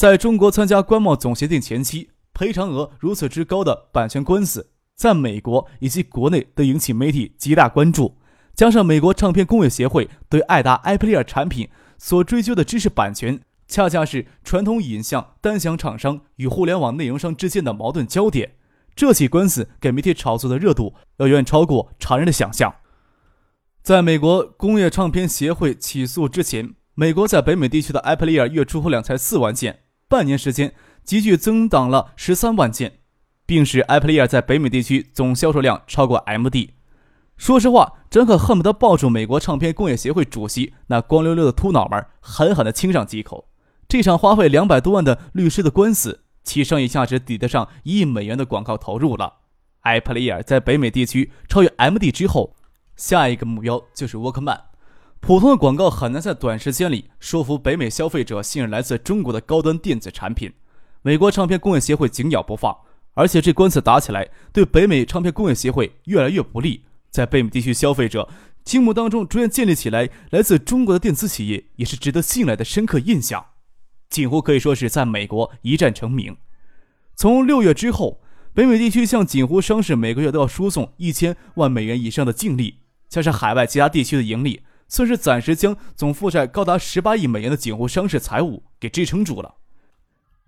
在中国参加关贸总协定前期，赔偿额如此之高的版权官司，在美国以及国内都引起媒体极大关注。加上美国唱片工业协会对爱达埃普利尔产品所追究的知识版权，恰恰是传统影像单响厂商与互联网内容商之间的矛盾焦点。这起官司给媒体炒作的热度要远超过常人的想象。在美国工业唱片协会起诉之前，美国在北美地区的埃普利尔月出货量才四万件。半年时间，急剧增长了十三万件，并使埃普利尔在北美地区总销售量超过 MD。说实话，真可恨不得抱住美国唱片工业协会主席那光溜溜的秃脑门，狠狠地亲上几口。这场花费两百多万的律师的官司，其商业价值抵得上一亿美元的广告投入了。埃普利尔在北美地区超越 MD 之后，下一个目标就是沃克曼。普通的广告很难在短时间里说服北美消费者信任来自中国的高端电子产品。美国唱片工业协会紧咬不放，而且这官司打起来对北美唱片工业协会越来越不利。在北美地区消费者心目当中，逐渐建立起来来自中国的电子企业也是值得信赖的深刻印象。锦湖可以说是在美国一战成名。从六月之后，北美地区向锦湖商事每个月都要输送一千万美元以上的净利，加上海外其他地区的盈利。算是暂时将总负债高达十八亿美元的景湖商事财务给支撑住了，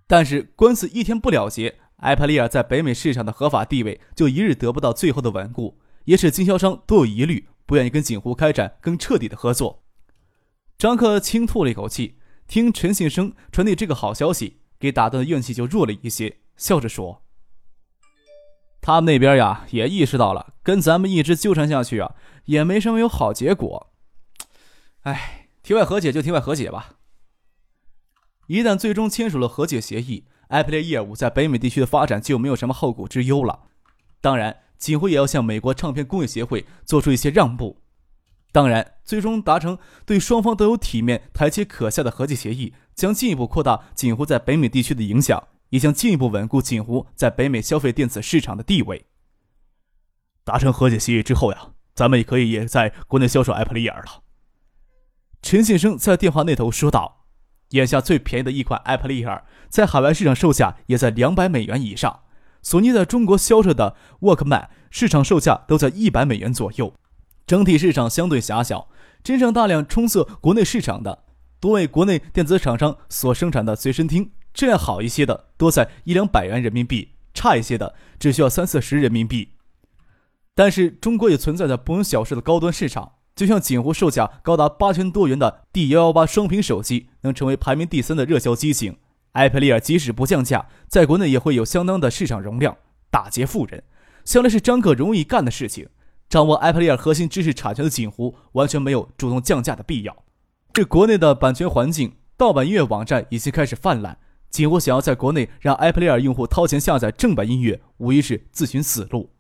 但是官司一天不了结，埃帕利尔在北美市场的合法地位就一日得不到最后的稳固，也使经销商都有疑虑，不愿意跟景湖开展更彻底的合作。张克轻吐了一口气，听陈信生传递这个好消息，给打断的怨气就弱了一些，笑着说：“他们那边呀，也意识到了，跟咱们一直纠缠下去啊，也没什么有好结果。”哎，庭外和解就庭外和解吧。一旦最终签署了和解协议，艾普利业务在北美地区的发展就没有什么后顾之忧了。当然，锦湖也要向美国唱片工业协会做出一些让步。当然，最终达成对双方都有体面台阶可下的和解协议，将进一步扩大锦湖在北美地区的影响，也将进一步稳固锦湖在北美消费电子市场的地位。达成和解协议之后呀，咱们也可以也在国内销售艾普利尔了。陈先生在电话那头说道：“眼下最便宜的一款 Apple 利尔，在海外市场售价也在两百美元以上。索尼在中国销售的 Walkman 市场售价都在一百美元左右。整体市场相对狭小，真正大量冲刺国内市场的，多为国内电子厂商所生产的随身听。质量好一些的，多在一两百元人民币；差一些的，只需要三四十人民币。但是中国也存在着不容小视的高端市场。”就像锦湖售价高达八千多元的 D 幺幺八双屏手机能成为排名第三的热销机型，艾普利尔即使不降价，在国内也会有相当的市场容量，打劫富人，向来是张克容易干的事情。掌握艾普利尔核心知识产权的锦湖，完全没有主动降价的必要。这国内的版权环境，盗版音乐网站已经开始泛滥，锦湖想要在国内让埃普利尔用户掏钱下载正版音乐，无疑是自寻死路。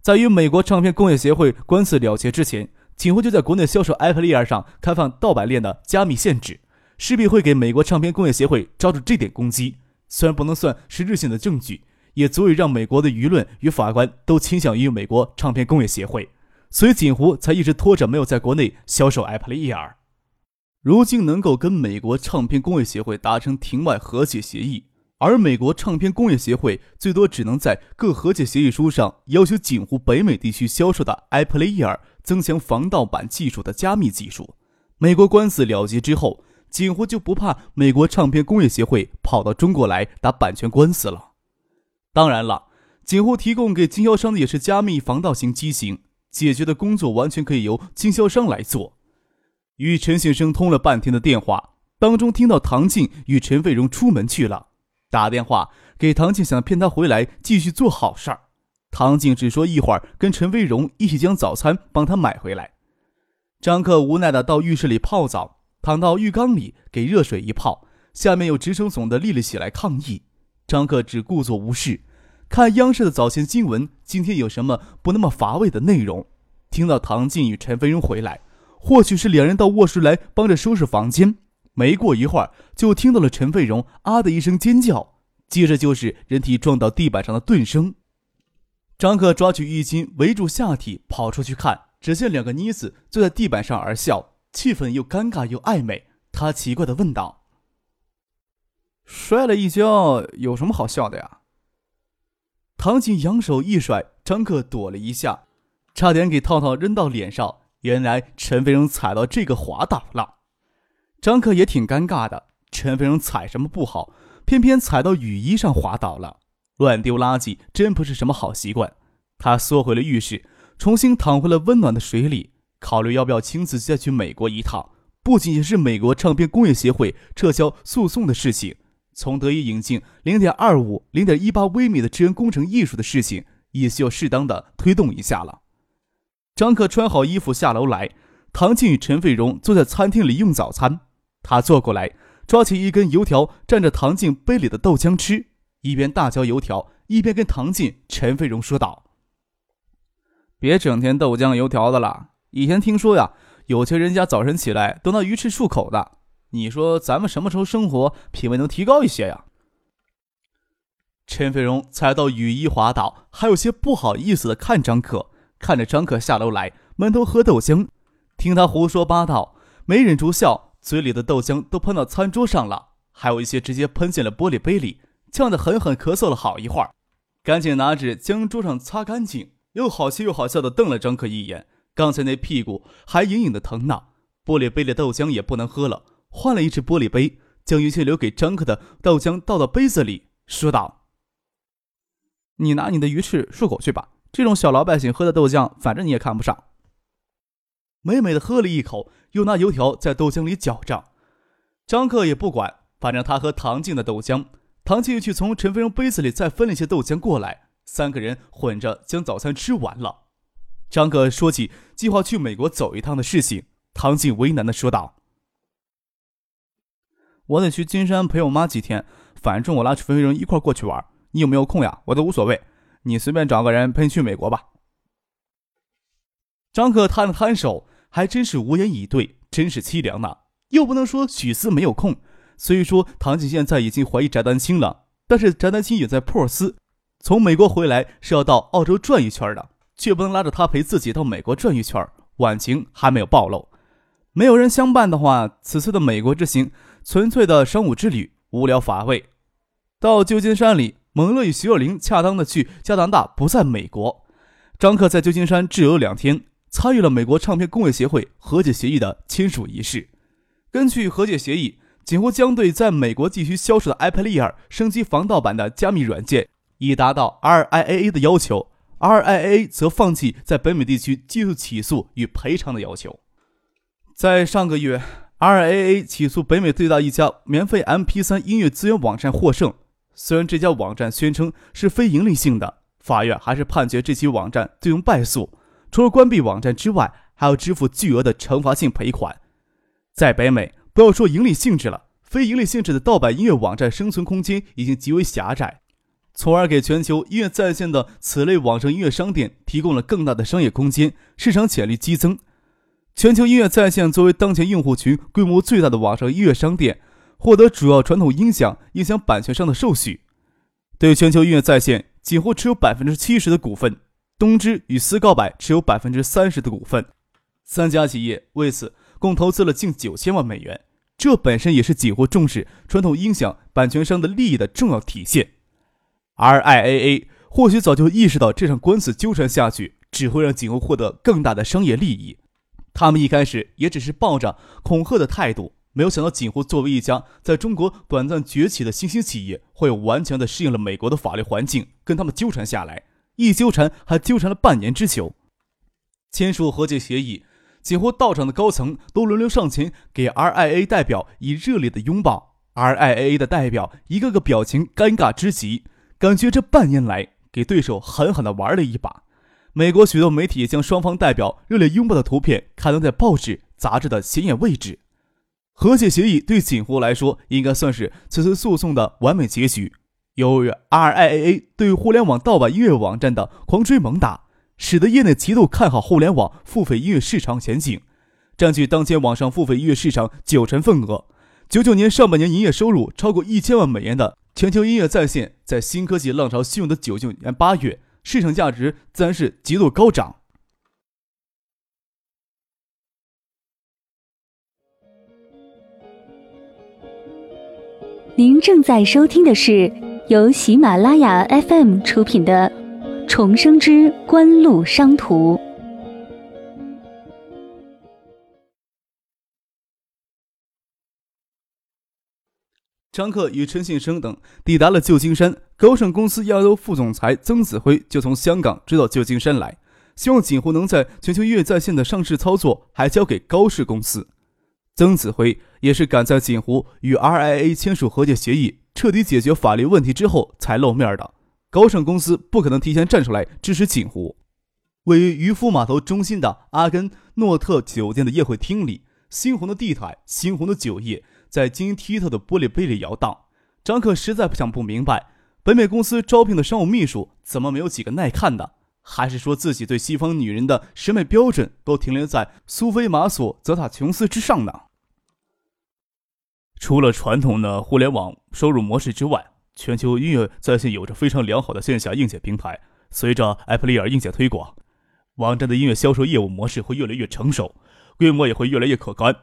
在与美国唱片工业协会官司了结之前。锦湖就在国内销售 Apple Ear 上开放盗版链的加密限制，势必会给美国唱片工业协会抓住这点攻击。虽然不能算实质性的证据，也足以让美国的舆论与法官都倾向于美国唱片工业协会，所以锦湖才一直拖着没有在国内销售 Apple Ear。如今能够跟美国唱片工业协会达成庭外和解协议，而美国唱片工业协会最多只能在各和解协议书上要求锦湖北美地区销售的 Apple Ear。增强防盗版技术的加密技术。美国官司了结之后，锦湖就不怕美国唱片工业协会跑到中国来打版权官司了。当然了，锦湖提供给经销商的也是加密防盗型机型，解决的工作完全可以由经销商来做。与陈先生通了半天的电话，当中听到唐静与陈飞荣出门去了，打电话给唐静，想骗他回来继续做好事儿。唐静只说一会儿跟陈飞荣一起将早餐帮他买回来。张克无奈的到浴室里泡澡，躺到浴缸里给热水一泡，下面又直耸耸的立了起来抗议。张克只故作无视，看央视的早间新闻，今天有什么不那么乏味的内容？听到唐静与陈飞荣回来，或许是两人到卧室来帮着收拾房间。没过一会儿，就听到了陈飞荣啊的一声尖叫，接着就是人体撞到地板上的顿声。张克抓取浴巾围住下体，跑出去看，只见两个妮子坐在地板上而笑，气氛又尴尬又暧昧。他奇怪的问道：“摔了一跤，有什么好笑的呀？”唐静扬手一甩，张克躲了一下。差点给套套扔到脸上。原来陈飞荣踩到这个滑倒了，张克也挺尴尬的。陈飞荣踩什么不好，偏偏踩到雨衣上滑倒了。乱丢垃圾真不是什么好习惯。他缩回了浴室，重新躺回了温暖的水里，考虑要不要亲自再去美国一趟。不仅仅是美国唱片工业协会撤销诉讼的事情，从德意引进零点二五、零点一八微米的支援工程艺术的事情，也需要适当的推动一下了。张克穿好衣服下楼来，唐静与陈飞荣坐在餐厅里用早餐。他坐过来，抓起一根油条蘸着唐静杯里的豆浆吃，一边大嚼油条，一边跟唐静、陈飞荣说道：“别整天豆浆油条的了。以前听说呀，有钱人家早晨起来都拿鱼翅漱口的。你说咱们什么时候生活品味能提高一些呀？”陈飞荣踩到雨衣滑倒，还有些不好意思的看张可。看着张可下楼来，闷头喝豆浆，听他胡说八道，没忍住笑，嘴里的豆浆都喷到餐桌上了，还有一些直接喷进了玻璃杯里，呛得狠狠咳嗽了好一会儿，赶紧拿纸将桌上擦干净，又好气又好笑的瞪了张克一眼，刚才那屁股还隐隐的疼呢，玻璃杯的豆浆也不能喝了，换了一只玻璃杯，将一切留给张克的豆浆倒到杯子里，说道：“你拿你的鱼翅漱口去吧。”这种小老百姓喝的豆浆，反正你也看不上。美美的喝了一口，又拿油条在豆浆里搅着。张克也不管，反正他喝唐静的豆浆，唐静又去从陈飞荣杯子里再分了一些豆浆过来，三个人混着将早餐吃完了。张克说起计划去美国走一趟的事情，唐静为难的说道：“我得去金山陪我妈几天，反正我拉陈飞荣一块过去玩，你有没有空呀？我都无所谓。”你随便找个人陪你去美国吧。张克摊了摊手，还真是无言以对，真是凄凉呐。又不能说许思没有空。虽说唐静现在已经怀疑翟丹青了，但是翟丹青也在珀斯，从美国回来是要到澳洲转一圈的，却不能拉着他陪自己到美国转一圈。晚晴还没有暴露，没有人相伴的话，此次的美国之行纯粹的商务之旅，无聊乏味。到旧金山里。蒙乐与徐若琳恰当的去加拿大，不在美国。张克在旧金山滞留两天，参与了美国唱片工业协会和解协议的签署仪式。根据和解协议，几乎将对在美国继续销售的 iPad Air 升级防盗版的加密软件，以达到 RIAA 的要求；RIAA 则放弃在北美地区继续起诉与赔偿的要求。在上个月，RIAA 起诉北美最大一家免费 MP3 音乐资源网站获胜。虽然这家网站宣称是非盈利性的，法院还是判决这起网站最终败诉。除了关闭网站之外，还要支付巨额的惩罚性赔款。在北美，不要说盈利性质了，非盈利性质的盗版音乐网站生存空间已经极为狭窄，从而给全球音乐在线的此类网上音乐商店提供了更大的商业空间，市场潜力激增。全球音乐在线作为当前用户群规模最大的网上音乐商店。获得主要传统音响音响版权商的授许，对全球音乐在线几乎持有百分之七十的股份，东芝与思高柏持有百分之三十的股份，三家企业为此共投资了近九千万美元，这本身也是几乎重视传统音响版权商的利益的重要体现。而 IAA 或许早就意识到这场官司纠缠下去只会让景湖获得更大的商业利益，他们一开始也只是抱着恐吓的态度。没有想到，锦湖作为一家在中国短暂崛起的新兴企业，会有顽强的适应了美国的法律环境，跟他们纠缠下来，一纠缠还纠缠了半年之久。签署和解协议，锦湖到场的高层都轮流上前给 RIA 代表以热烈的拥抱，RIA 的代表一个个表情尴尬之极，感觉这半年来给对手狠狠地玩了一把。美国许多媒体将双方代表热烈拥抱的图片刊登在报纸、杂志的显眼位置。和解协议对锦湖来说，应该算是此次诉讼的完美结局。由于 RIAA 对互联网盗版音乐网站的狂追猛打，使得业内极度看好互联网付费音乐市场前景，占据当前网上付费音乐市场九成份额。九九年上半年营业收入超过一千万美元的全球音乐在线，在新科技浪潮汹涌的九九年八月，市场价值自然是极度高涨。您正在收听的是由喜马拉雅 FM 出品的《重生之官路商途》。张克与陈信生等抵达了旧金山，高盛公司亚洲副总裁曾子辉就从香港追到旧金山来，希望锦湖能在全球音乐在线的上市操作还交给高氏公司。曾子辉也是赶在锦湖与 RIA 签署和解协议、彻底解决法律问题之后才露面的。高盛公司不可能提前站出来支持锦湖。位于渔夫码头中心的阿根诺特酒店的宴会厅里，猩红的地毯、猩红的酒液在晶莹剔透的玻璃杯里摇荡。张克实在不想不明白，北美公司招聘的商务秘书怎么没有几个耐看的？还是说自己对西方女人的审美标准都停留在苏菲玛索、泽塔琼斯之上呢？除了传统的互联网收入模式之外，全球音乐在线有着非常良好的线下硬件平台。随着 Apple Ear 硬件推广，网站的音乐销售业务模式会越来越成熟，规模也会越来越可观。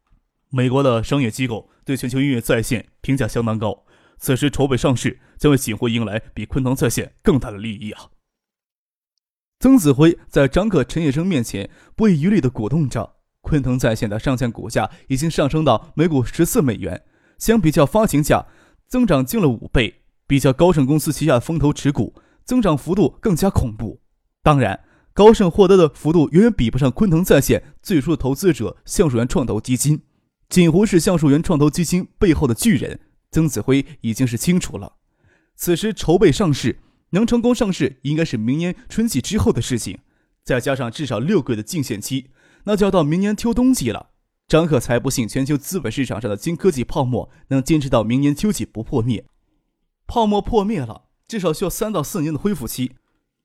美国的商业机构对全球音乐在线评价相当高。此时筹备上市，将为锦湖迎来比昆腾在线更大的利益啊！曾子辉在张克、陈业生面前不遗余力地鼓动着，昆腾在线的上线股价已经上升到每股十四美元。相比较发行价，增长近了五倍。比较高盛公司旗下的风投持股，增长幅度更加恐怖。当然，高盛获得的幅度远远比不上昆腾在线最初的投资者橡树园创投基金。锦湖是橡树园创投基金背后的巨人，曾子辉已经是清楚了。此时筹备上市，能成功上市，应该是明年春季之后的事情。再加上至少六个月的净限期，那就要到明年秋冬季了。张克才不信全球资本市场上的金科技泡沫能坚持到明年秋季不破灭。泡沫破灭了，至少需要三到四年的恢复期，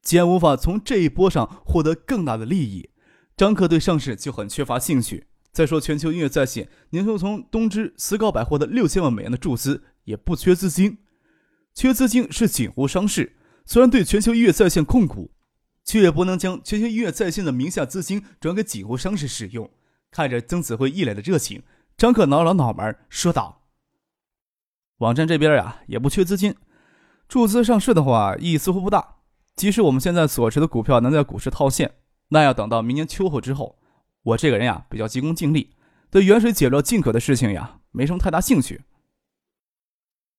既然无法从这一波上获得更大的利益，张克对上市就很缺乏兴趣。再说，全球音乐在线年初从东芝、思高百获的六千万美元的注资，也不缺资金。缺资金是锦湖商事，虽然对全球音乐在线控股，却也不能将全球音乐在线的名下资金转给锦湖商事使用。看着曾子辉一脸的热情，张克挠了挠脑门说道：“网站这边呀，也不缺资金，注资上市的话意义似乎不大。即使我们现在所持的股票能在股市套现，那要等到明年秋后之后。我这个人呀，比较急功近利，对远水解不了近渴的事情呀，没什么太大兴趣。”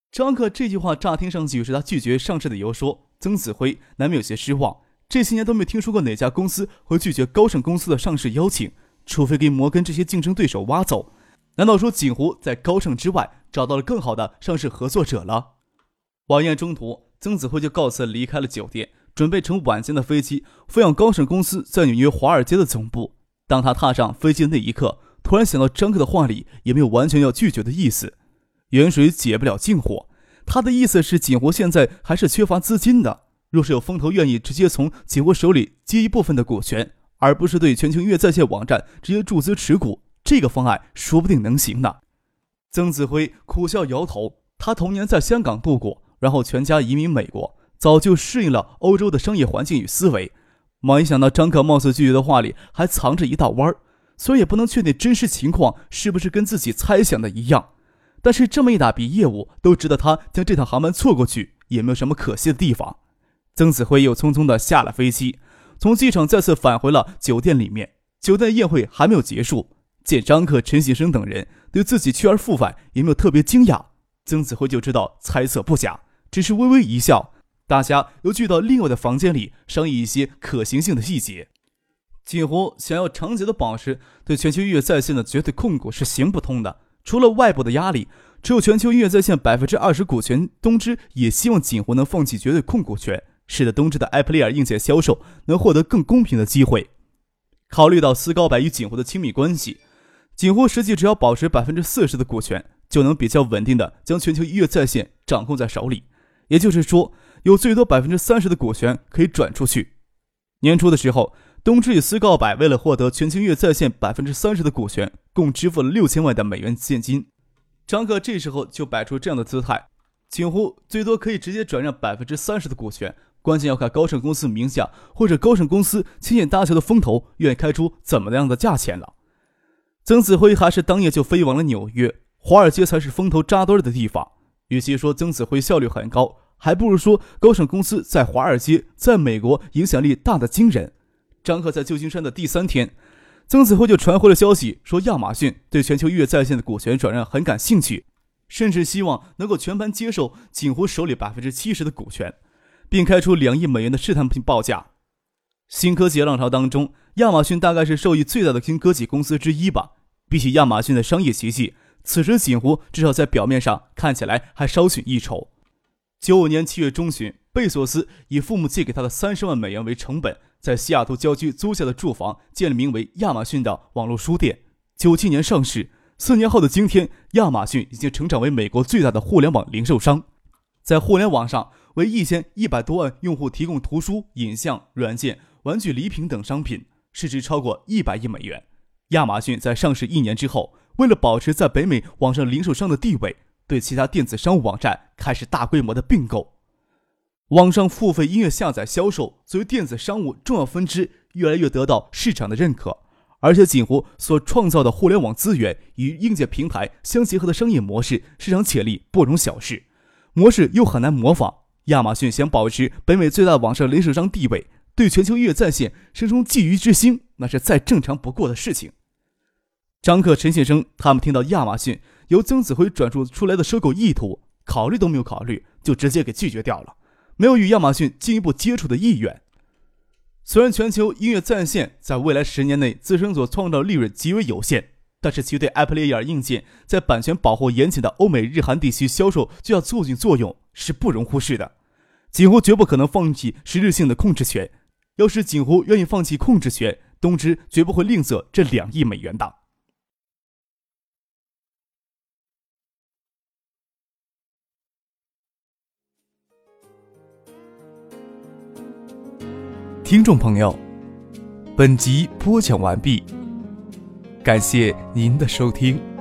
张克这句话乍听上去是他拒绝上市的由说，曾子辉难免有些失望。这些年都没听说过哪家公司会拒绝高盛公司的上市邀请。除非给摩根这些竞争对手挖走，难道说锦湖在高盛之外找到了更好的上市合作者了？晚宴中途，曾子辉就告辞离开了酒店，准备乘晚间的飞机飞往高盛公司在纽约华尔街的总部。当他踏上飞机的那一刻，突然想到张克的话里也没有完全要拒绝的意思。远水解不了近火，他的意思是锦湖现在还是缺乏资金的。若是有风投愿意直接从锦湖手里接一部分的股权。而不是对全球音乐在线网站直接注资持股，这个方案说不定能行呢。曾子辉苦笑摇头，他童年在香港度过，然后全家移民美国，早就适应了欧洲的商业环境与思维。没想到张克貌似拒绝的话里还藏着一道弯儿，虽然也不能确定真实情况是不是跟自己猜想的一样，但是这么一大笔业务都值得他将这趟航班错过去，也没有什么可惜的地方。曾子辉又匆匆地下了飞机。从机场再次返回了酒店里面，酒店宴会还没有结束。见张克、陈喜生等人对自己去而复返也没有特别惊讶，曾子辉就知道猜测不假，只是微微一笑。大家又聚到另外的房间里商议一些可行性的细节。锦湖想要长久的保持对全球音乐在线的绝对控股是行不通的，除了外部的压力，只有全球音乐在线百分之二十股权，东芝也希望锦湖能放弃绝对控股权。使得东芝的 Apple Ear 硬件销售能获得更公平的机会。考虑到思高白与锦湖的亲密关系，锦湖实际只要保持百分之四十的股权，就能比较稳定的将全球音乐在线掌控在手里，也就是说，有最多百分之三十的股权可以转出去。年初的时候，东芝与斯告百为了获得全球音乐在线百分之三十的股权，共支付了六千万的美元现金。张克这时候就摆出这样的姿态，景湖最多可以直接转让百分之三十的股权，关键要看高盛公司名下或者高盛公司牵线搭桥的风投愿意开出怎么样的价钱了。曾子辉还是当夜就飞往了纽约，华尔街才是风头扎堆的地方。与其说曾子辉效率很高，还不如说高盛公司在华尔街、在美国影响力大的惊人。张克在旧金山的第三天，曾子辉就传回了消息，说亚马逊对全球月在线的股权转让很感兴趣，甚至希望能够全盘接受景湖手里百分之七十的股权，并开出两亿美元的试探性报价。新科技浪潮当中，亚马逊大概是受益最大的新科技公司之一吧。比起亚马逊的商业奇迹，此时锦湖至少在表面上看起来还稍逊一筹。九五年七月中旬，贝索斯以父母借给他的三十万美元为成本，在西雅图郊区租下的住房，建了名为亚马逊的网络书店。九七年上市，四年后的今天，亚马逊已经成长为美国最大的互联网零售商，在互联网上为一千一百多万用户提供图书、影像、软件。玩具礼品等商品市值超过一百亿美元。亚马逊在上市一年之后，为了保持在北美网上零售商的地位，对其他电子商务网站开始大规模的并购。网上付费音乐下载销售作为电子商务重要分支，越来越得到市场的认可。而且锦湖所创造的互联网资源与硬件平台相结合的商业模式，市场潜力不容小视，模式又很难模仿。亚马逊想保持北美最大网上零售商地位。对全球音乐在线生出觊觎之心，那是再正常不过的事情。张克、陈先生他们听到亚马逊由曾子辉转述出来的收购意图，考虑都没有考虑，就直接给拒绝掉了，没有与亚马逊进一步接触的意愿。虽然全球音乐在线在未来十年内自身所创造利润极为有限，但是其对 Apple Ear 硬件在版权保护严谨的欧美日韩地区销售就要促进作用，是不容忽视的。几乎绝不可能放弃实质性的控制权。要是锦湖愿意放弃控制权，东芝绝不会吝啬这两亿美元的。听众朋友，本集播讲完毕，感谢您的收听。